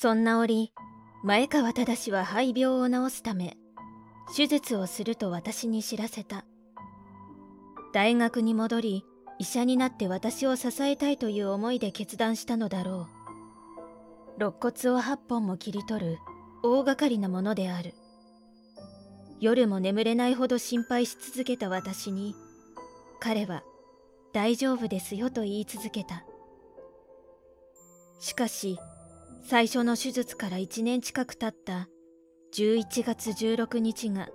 そんな折前川忠は肺病を治すため手術をすると私に知らせた。大学に戻り医者になって私を支えたいという思いで決断したのだろう。肋骨を8本も切り取る大掛かりなものである。夜も眠れないほど心配し続けた私に彼は「大丈夫ですよ」と言い続けた。しかし最初の手術から1年近く経った11月16日が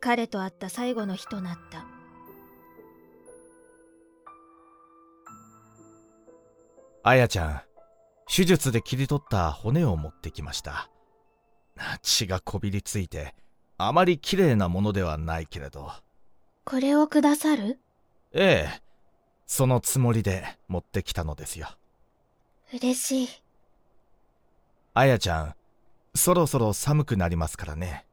彼と会った最後の日となった。あやちゃん手術で切り取った骨を持ってきました。血がこびりついてあまり綺麗なものではないけれど。これをくださる？ええそのつもりで持ってきたのですよ。嬉しいあやちゃんそろそろ寒くなりますからね。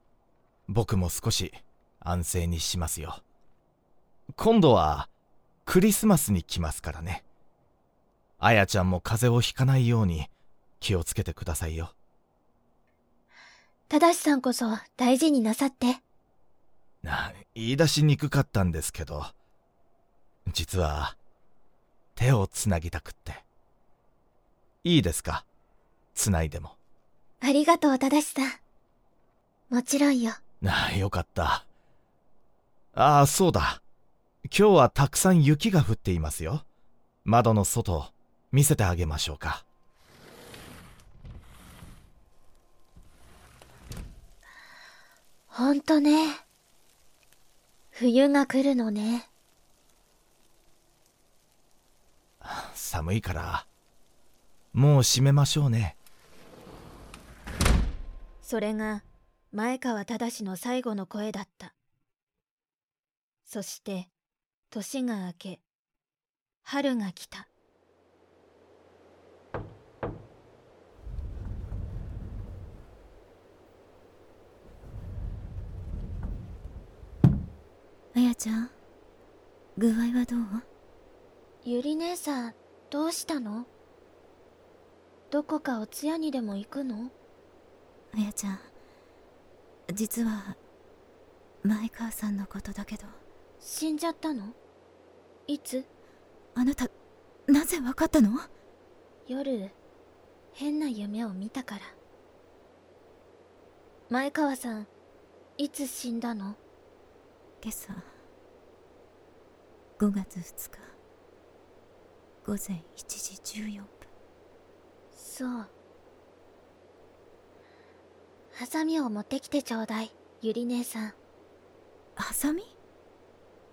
僕も少し安静にしますよ。今度はクリスマスに来ますからね。あやちゃんも風邪をひかないように気をつけてくださいよ。正さんこそ大事になさって。な言い出しにくかったんですけど。実は手をつなぎたくって。いいですか？つないでも。ありがとう正さ。んもちろんよ。ああよかった。ああそうだ。今日はたくさん雪が降っていますよ。窓の外見せてあげましょうか。ほんとね。冬が来るのね。寒いからもう閉めましょうねそれが前川忠の最後の声だった。そして年が明け春が来た。あやちゃん具合はどう？ゆり姉さんどうしたの？どこかお通夜にでも行くの？あやちゃん。実は前川さんのことだけど。死んじゃったの？いつ？あなたなぜわかったの？夜変な夢を見たから。前川さんいつ死んだの？今朝5月2日午前1時14分。そうハサミを持ってきてちょうだいゆり姉さん。ハサミ？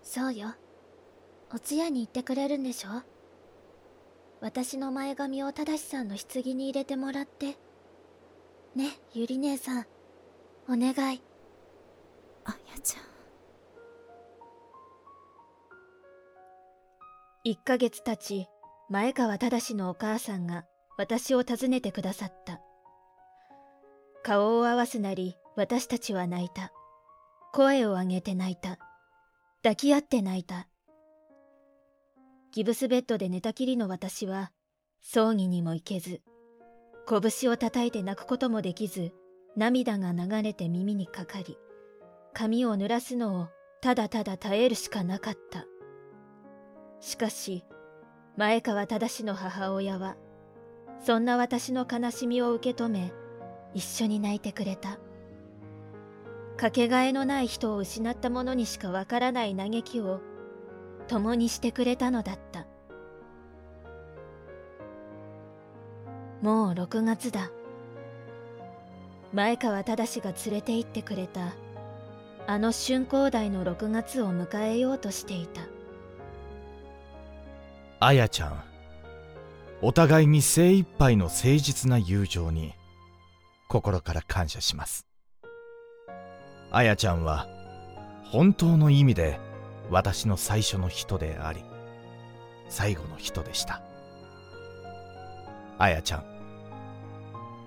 そうよ。お通夜に行ってくれるんでしょ？私の前髪を正さんの棺に入れてもらって。ねゆり姉さん。お願い。あやちゃん。1ヶ月経ち前川忠のお母さんが私を訪ねてくださった顔を合わすなり私たちは泣いた。声を上げて泣いた。抱き合って泣いた。ギブスベッドで寝たきりの私は葬儀にも行けず拳を叩いて泣くこともできず涙が流れて耳にかかり髪を濡らすのをただただ耐えるしかなかった。しかし、前川忠の母親は、そんな私の悲しみを受け止め、一緒に泣いてくれた。かけがえのない人を失った者にしかわからない嘆きを、共にしてくれたのだった。もう6月だ。前川忠が連れて行ってくれた、あの春光台の6月を迎えようとしていた。あやちゃんお互いに精一杯の誠実な友情に心から感謝します。あやちゃんは本当の意味で私の最初の人であり最後の人でした。あやちゃん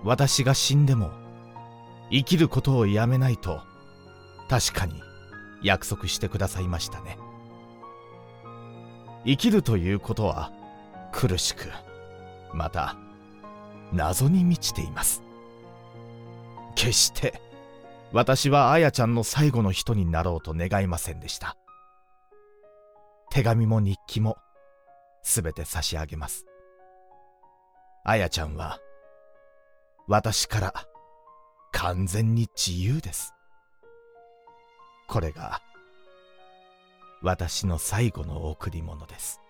私が死んでも生きることをやめないと確かに約束してくださいましたね。生きるということは苦しくまた謎に満ちています。決して私はあやちゃんの最後の人になろうと願いませんでした。手紙も日記もすべて差し上げます。あやちゃんは私から完全に自由です。これが私の最後の贈り物です。